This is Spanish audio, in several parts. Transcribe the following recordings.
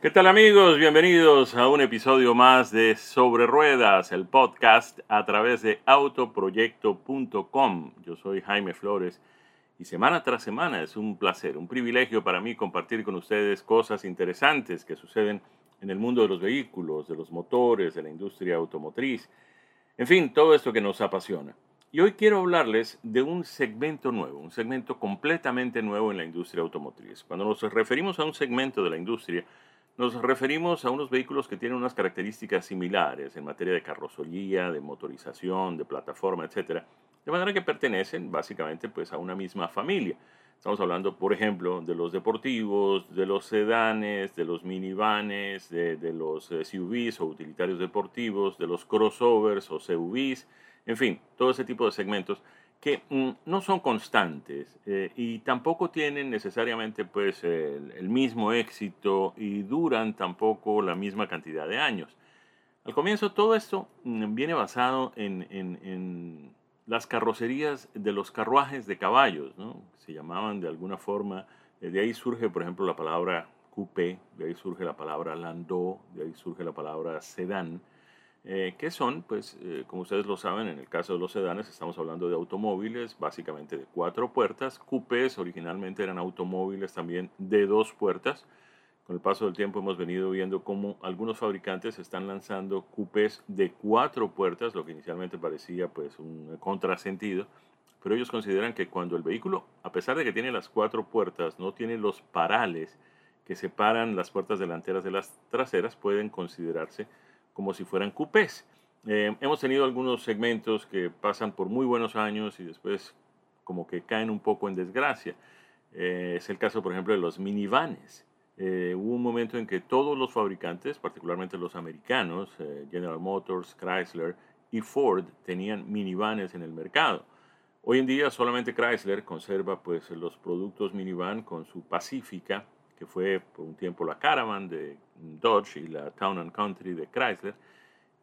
¿Qué tal amigos? Bienvenidos a un episodio más de Sobre Ruedas, el podcast a través de autoproyecto.com. Yo soy Jaime Flores y semana tras semana es un placer, un privilegio para mí compartir con ustedes cosas interesantes que suceden en el mundo de los vehículos, de los motores, de la industria automotriz, en fin, todo esto que nos apasiona. Y hoy quiero hablarles de un segmento nuevo, un segmento completamente nuevo en la industria automotriz. Cuando nos referimos a un segmento de la industria, nos referimos a unos vehículos que tienen unas características similares en materia de carrocería, de motorización, de plataforma, etc. De manera que pertenecen básicamente pues, a una misma familia. Estamos hablando, por ejemplo, de los deportivos, de los sedanes, de los minivanes, de, de los SUVs o utilitarios deportivos, de los crossovers o CUVs, en fin, todo ese tipo de segmentos que mm, no son constantes eh, y tampoco tienen necesariamente pues el, mismo éxito y duran tampoco la misma cantidad de años. Al comienzo todo esto mm, viene basado en, en, las carrocerías de los carruajes de caballos, ¿no? se llamaban de alguna forma, eh, de ahí surge por ejemplo la palabra coupé, de ahí surge la palabra landau, de ahí surge la palabra sedán, eh, que son, pues, eh, como ustedes lo saben, en el caso de los sedanes estamos hablando de automóviles básicamente de cuatro puertas. Coupés originalmente eran automóviles también de dos puertas. Con el paso del tiempo hemos venido viendo cómo algunos fabricantes están lanzando coupés de cuatro puertas, lo que inicialmente parecía pues un contrasentido, pero ellos consideran que cuando el vehículo, a pesar de que tiene las cuatro puertas, no tiene los parales que separan las puertas delanteras de las traseras, pueden considerarse como si fueran coupés. Eh, hemos tenido algunos segmentos que pasan por muy buenos años y después como que caen un poco en desgracia. Eh, es el caso, por ejemplo, de los minivanes. Eh, hubo un momento en que todos los fabricantes, particularmente los americanos, General Motors, Chrysler y Ford, tenían minivanes en el mercado. Hoy en día solamente Chrysler conserva pues, los productos minivan con su Pacifica, que fue por un tiempo la Caravan de Dodge y la Town and Country de Chrysler,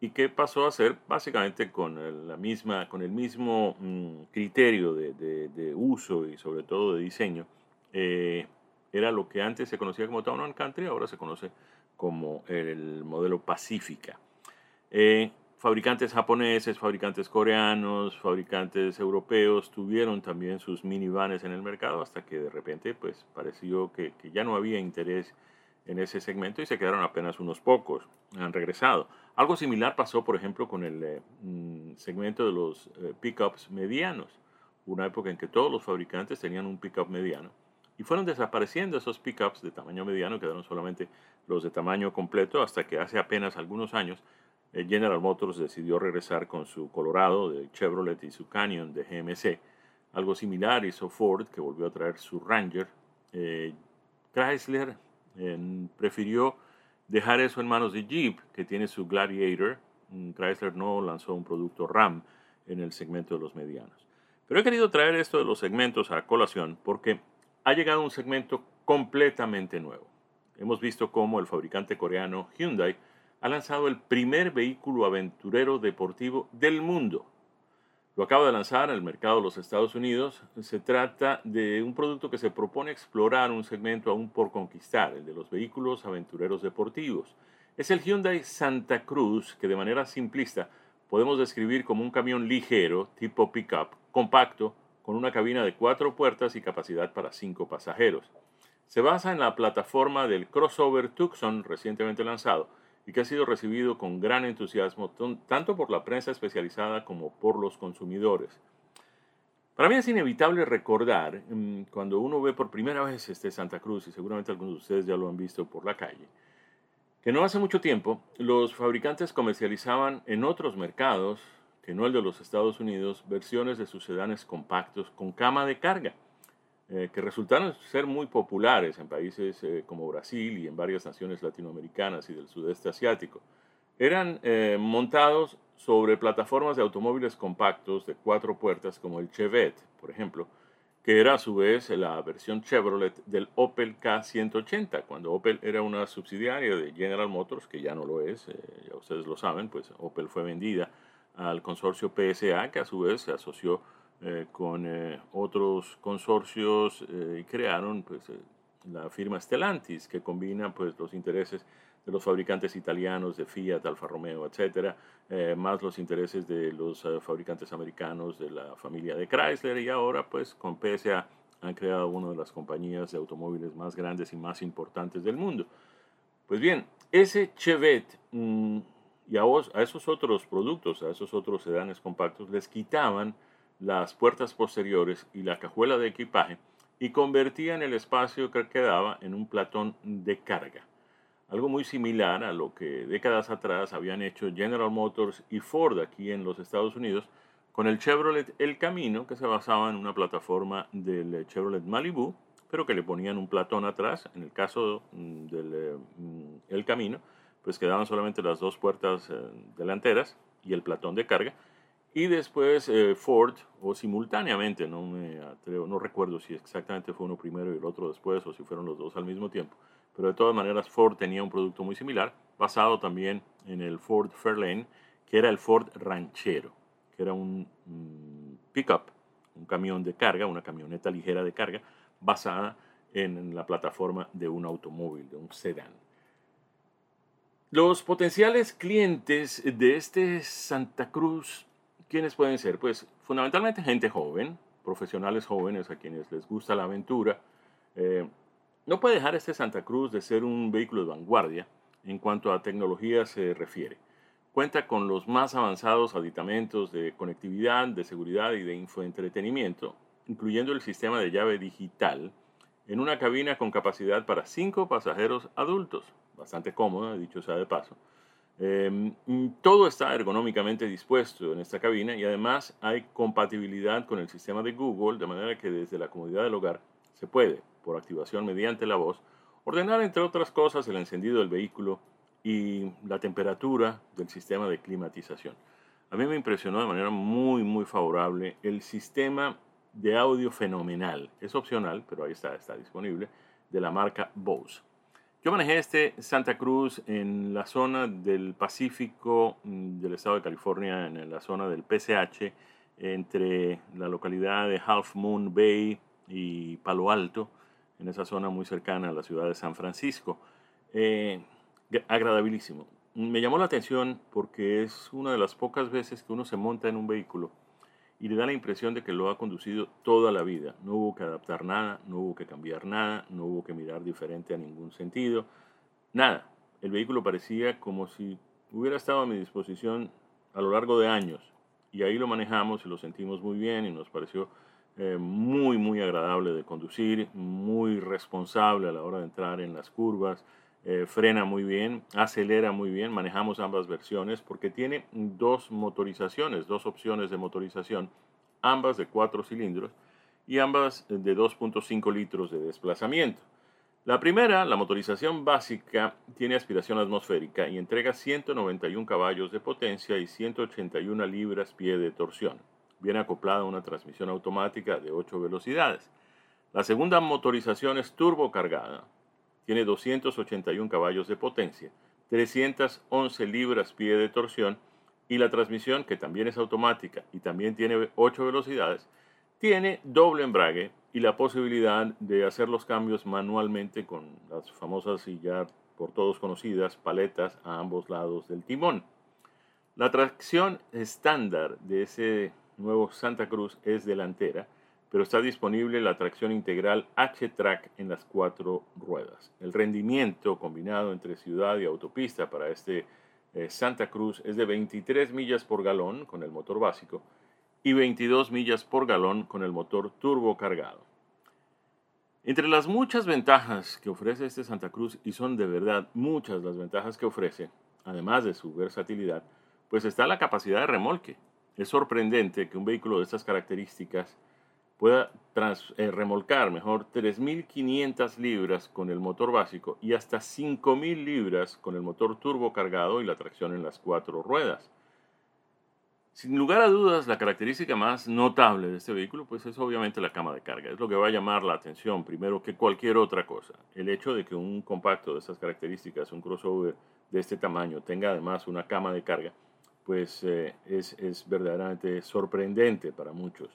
y que pasó a ser básicamente con la misma, con el mismo mm, criterio de, uso y sobre todo de diseño. Eh, era lo que antes se conocía como Town and Country, ahora se conoce como el modelo Pacífica. Eh, fabricantes japoneses, fabricantes coreanos, fabricantes europeos tuvieron también sus minivanes en el mercado hasta que de repente pues pareció que, ya no había interés en ese segmento y se quedaron apenas unos pocos, han regresado. Algo similar pasó por ejemplo con el eh, mm, segmento de los eh, pickups medianos, una época en que todos los fabricantes tenían un pickup mediano y fueron desapareciendo esos pickups de tamaño mediano, quedaron solamente los de tamaño completo hasta que hace apenas algunos años General Motors decidió regresar con su Colorado de Chevrolet y su Canyon de GMC. Algo similar hizo Ford, que volvió a traer su Ranger. Eh, Chrysler eh, prefirió dejar eso en manos de Jeep, que tiene su Gladiator. Mm, Chrysler no lanzó un producto RAM en el segmento de los medianos. Pero he querido traer esto de los segmentos a colación porque ha llegado un segmento completamente nuevo. Hemos visto cómo el fabricante coreano Hyundai ha lanzado el primer vehículo aventurero deportivo del mundo. Lo acaba de lanzar al mercado de los Estados Unidos. Se trata de un producto que se propone explorar un segmento aún por conquistar, el de los vehículos aventureros deportivos. Es el Hyundai Santa Cruz, que de manera simplista podemos describir como un camión ligero, tipo pickup, compacto, con una cabina de cuatro puertas y capacidad para cinco pasajeros. Se basa en la plataforma del crossover Tucson recientemente lanzado, y que ha sido recibido con gran entusiasmo tanto por la prensa especializada como por los consumidores. Para mí es inevitable recordar, mm, cuando uno ve por primera vez este Santa Cruz, y seguramente algunos de ustedes ya lo han visto por la calle, que no hace mucho tiempo los fabricantes comercializaban en otros mercados, que no el de los Estados Unidos, versiones de sus sedanes compactos con cama de carga. Eh, que resultaron ser muy populares en países eh, como Brasil y en varias naciones latinoamericanas y del sudeste asiático. Eran eh, montados sobre plataformas de automóviles compactos de cuatro puertas como el Chevette, por ejemplo, que era a su vez la versión Chevrolet del Opel K180, cuando Opel era una subsidiaria de General Motors, que ya no lo es, ya ustedes lo saben, pues Opel fue vendida al consorcio PSA, que a su vez se asoció eh, con eh, otros consorcios eh, crearon pues, la firma Stellantis, que combina pues, los intereses de los fabricantes italianos de Fiat, Alfa Romeo, etcétera, más los intereses de los fabricantes americanos de la familia de Chrysler y ahora pues con PSA han creado una de las compañías de automóviles más grandes y más importantes del mundo. Pues bien, ese Chevette mm, y a, esos otros productos, a esos otros sedanes compactos, les quitaban las puertas posteriores y la cajuela de equipaje y convertían el espacio que quedaba en un platón de carga algo muy similar a lo que décadas atrás habían hecho General Motors y Ford aquí en los Estados Unidos con el Chevrolet El Camino, que se basaba en una plataforma del Chevrolet Malibu, pero que le ponían un platón atrás. En el caso mm, del eh, mm, El Camino, pues quedaban solamente las dos puertas eh, delanteras y el platón de carga. Y después eh, Ford, o simultáneamente, no me atrevo, no recuerdo si exactamente fue uno primero y el otro después, o si fueron los dos al mismo tiempo, pero de todas maneras Ford tenía un producto muy similar, basado también en el Ford Fairlane, que era el Ford Ranchero, que era un mm, pickup, un camión de carga, una camioneta ligera de carga, basada en la plataforma de un automóvil, de un sedán. Los potenciales clientes de este Santa Cruz, ¿quiénes pueden ser? Pues fundamentalmente gente joven, profesionales jóvenes a quienes les gusta la aventura, eh, no puede dejar este Santa Cruz de ser un vehículo de vanguardia en cuanto a tecnología se refiere. Cuenta con los más avanzados aditamentos de conectividad, de seguridad y de infoentretenimiento, incluyendo el sistema de llave digital, en una cabina con capacidad para cinco pasajeros adultos, bastante cómoda, dicho sea de paso. Em, todo está ergonómicamente dispuesto en esta cabina y además hay compatibilidad con el sistema de Google, de manera que desde la comodidad del hogar se puede por activación mediante la voz, ordenar entre otras cosas el encendido del vehículo y la temperatura del sistema de climatización. A mí me impresionó de manera muy, muy favorable el sistema de audio fenomenal. Es opcional, pero ahí está, está disponible, de la marca Bose. Yo manejé este Santa Cruz en la zona del Pacífico mm, del estado de California, en la zona del PCH, entre la localidad de Half Moon Bay y Palo Alto en esa zona muy cercana a la ciudad de San Francisco. Eh, agradabilísimo. Me llamó la atención porque es una de las pocas veces que uno se monta en un vehículo y le da la impresión de que lo ha conducido toda la vida. No hubo que adaptar nada, no hubo que cambiar nada, no hubo que mirar diferente a ningún sentido, nada. El vehículo parecía como si hubiera estado a mi disposición a lo largo de años y ahí lo manejamos y lo sentimos muy bien y nos pareció eh, muy, muy agradable de conducir, muy responsable a la hora de entrar en las curvas, eh, frena muy bien, acelera muy bien, manejamos ambas versiones porque tiene dos motorizaciones, dos opciones de motorización, ambas de cuatro cilindros y ambas de 2.5 litros de desplazamiento. La primera, la motorización básica, tiene aspiración atmosférica y entrega 191 caballos de potencia y 181 libras-pie de torsión viene acoplada a una transmisión automática de 8 velocidades. La segunda motorización es turbo cargada. Tiene 281 caballos de potencia, 311 libras-pie de torsión y la transmisión, que también es automática y también tiene 8 velocidades, tiene doble embrague y la posibilidad de hacer los cambios manualmente con las famosas y ya por todos conocidas paletas a ambos lados del timón. La tracción estándar de ese nuevo Santa Cruz es delantera, pero está disponible la tracción integral H-Track en las cuatro ruedas. El rendimiento combinado entre ciudad y autopista para este eh, Santa Cruz es de 23 millas por galón con el motor básico y 22 millas por galón con el motor turbo cargado. Entre las muchas ventajas que ofrece este Santa Cruz, y son de verdad muchas las ventajas que ofrece, además de su versatilidad, pues está la capacidad de remolque. Es sorprendente que un vehículo de estas características pueda eh, remolcar mejor 3.500 libras con el motor básico y hasta 5.000 libras con el motor turbo cargado y la tracción en las cuatro ruedas. Sin lugar a dudas, la característica más notable de este vehículo pues es obviamente la cama de carga. Es lo que va a llamar la atención primero que cualquier otra cosa. El hecho de que un compacto de estas características, un crossover de este tamaño, tenga además una cama de carga, pues eh, es, verdaderamente sorprendente para muchos.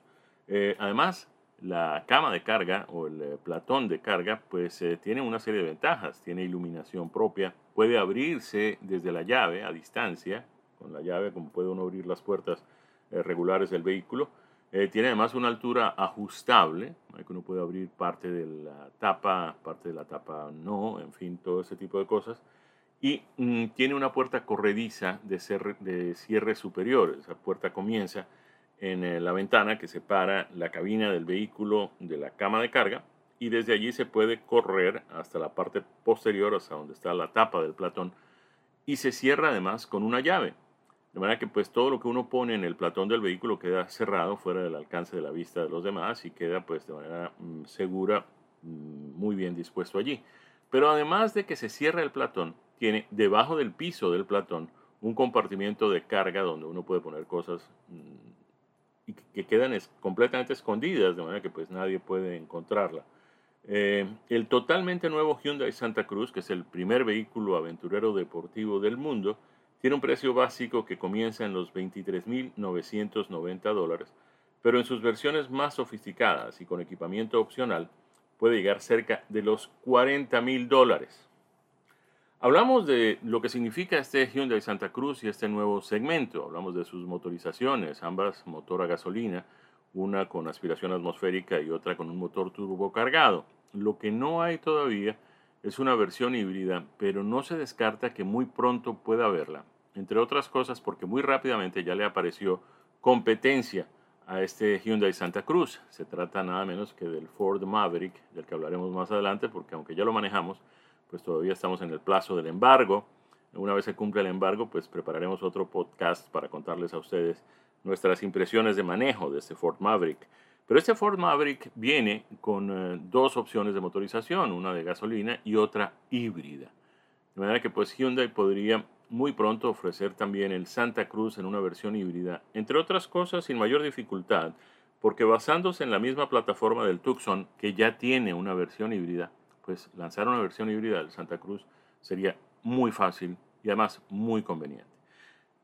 Eh, además, La cama de carga o el eh, platón de carga pues eh, tiene una serie de ventajas. Tiene iluminación propia, puede abrirse desde la llave a distancia, con la llave como puede uno abrir las puertas regulares del vehículo. tiene además una altura ajustable, que uno puede abrir parte de la tapa, parte de la tapa no, en fin, todo ese tipo de cosas y mm, tiene una puerta corrediza de, de, cierre superior. Esa puerta comienza en eh, la ventana que separa la cabina del vehículo de la cama de carga y desde allí se puede correr hasta la parte posterior, hasta donde está la tapa del platón y se cierra además con una llave. De manera que pues todo lo que uno pone en el platón del vehículo queda cerrado fuera del alcance de la vista de los demás y queda pues de manera mm, segura mm, muy bien dispuesto allí. Pero además de que se cierra el platón, tiene debajo del piso del platón un compartimiento de carga donde uno puede poner cosas mm, y que quedan completamente escondidas, de manera que pues nadie puede encontrarla. Eh, el totalmente nuevo Hyundai Santa Cruz, que es el primer vehículo aventurero deportivo del mundo, tiene un precio básico que comienza en los 23.990 dólares, pero en sus versiones más sofisticadas y con equipamiento opcional puede llegar cerca de los 40.000 dólares. Hablamos de lo que significa este Hyundai Santa Cruz y este nuevo segmento. Hablamos de sus motorizaciones, ambas motor a gasolina, una con aspiración atmosférica y otra con un motor turbo cargado. Lo que no hay todavía es una versión híbrida, pero no se descarta que muy pronto pueda haberla. Entre otras cosas porque muy rápidamente ya le apareció competencia a este Hyundai Santa Cruz. Se trata nada menos que del Ford Maverick, del que hablaremos más adelante, porque aunque ya lo manejamos, pues todavía estamos en el plazo del embargo. Una vez se cumpla el embargo, pues prepararemos otro podcast para contarles a ustedes nuestras impresiones de manejo de este Ford Maverick. Pero este Ford Maverick viene con eh, dos opciones de motorización, una de gasolina y otra híbrida. De manera que pues Hyundai podría muy pronto ofrecer también el Santa Cruz en una versión híbrida, entre otras cosas sin mayor dificultad, porque basándose en la misma plataforma del Tucson, que ya tiene una versión híbrida, pues lanzar una versión híbrida del Santa Cruz sería muy fácil y además muy conveniente.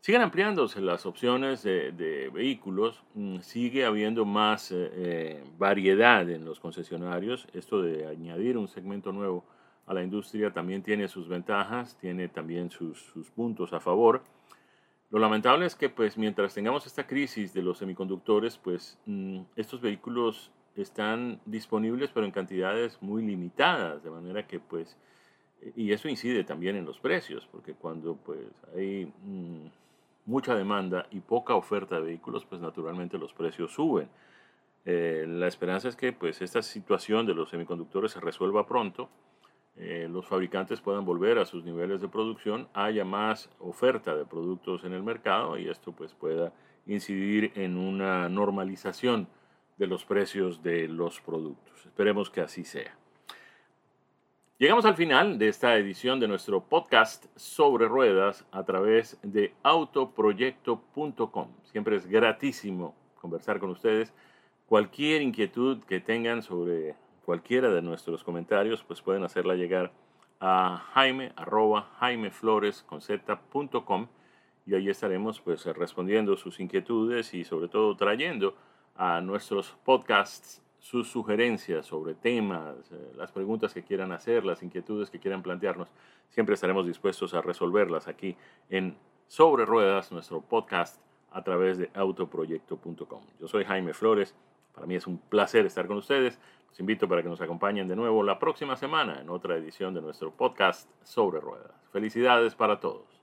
Siguen ampliándose las opciones de, vehículos, mm, sigue habiendo más eh, eh, variedad en los concesionarios. Esto de añadir un segmento nuevo a la industria también tiene sus ventajas, tiene también sus, sus puntos a favor. Lo lamentable es que pues mientras tengamos esta crisis de los semiconductores, pues mm, estos vehículos están disponibles pero en cantidades muy limitadas, de manera que pues, y eso incide también en los precios, porque cuando pues hay mm, mucha demanda y poca oferta de vehículos, pues naturalmente los precios suben. Eh, la esperanza es que pues esta situación de los semiconductores se resuelva pronto, eh, los fabricantes puedan volver a sus niveles de producción, haya más oferta de productos en el mercado y esto pues pueda incidir en una normalización de los precios de los productos. Esperemos que así sea. Llegamos al final de esta edición de nuestro podcast sobre ruedas a través de autoproyecto.com. Siempre es gratísimo conversar con ustedes. Cualquier inquietud que tengan sobre cualquiera de nuestros comentarios, pues pueden hacerla llegar a jaime arroba jaimefloresconcepta.com y ahí estaremos pues respondiendo sus inquietudes y sobre todo trayendo a nuestros podcasts sus sugerencias sobre temas, eh, las preguntas que quieran hacer, las inquietudes que quieran plantearnos. Siempre estaremos dispuestos a resolverlas aquí en Sobre Ruedas, nuestro podcast a través de autoproyecto.com. Yo soy Jaime Flores. Para mí es un placer estar con ustedes. Los invito para que nos acompañen de nuevo la próxima semana en otra edición de nuestro podcast Sobre Ruedas. Felicidades para todos.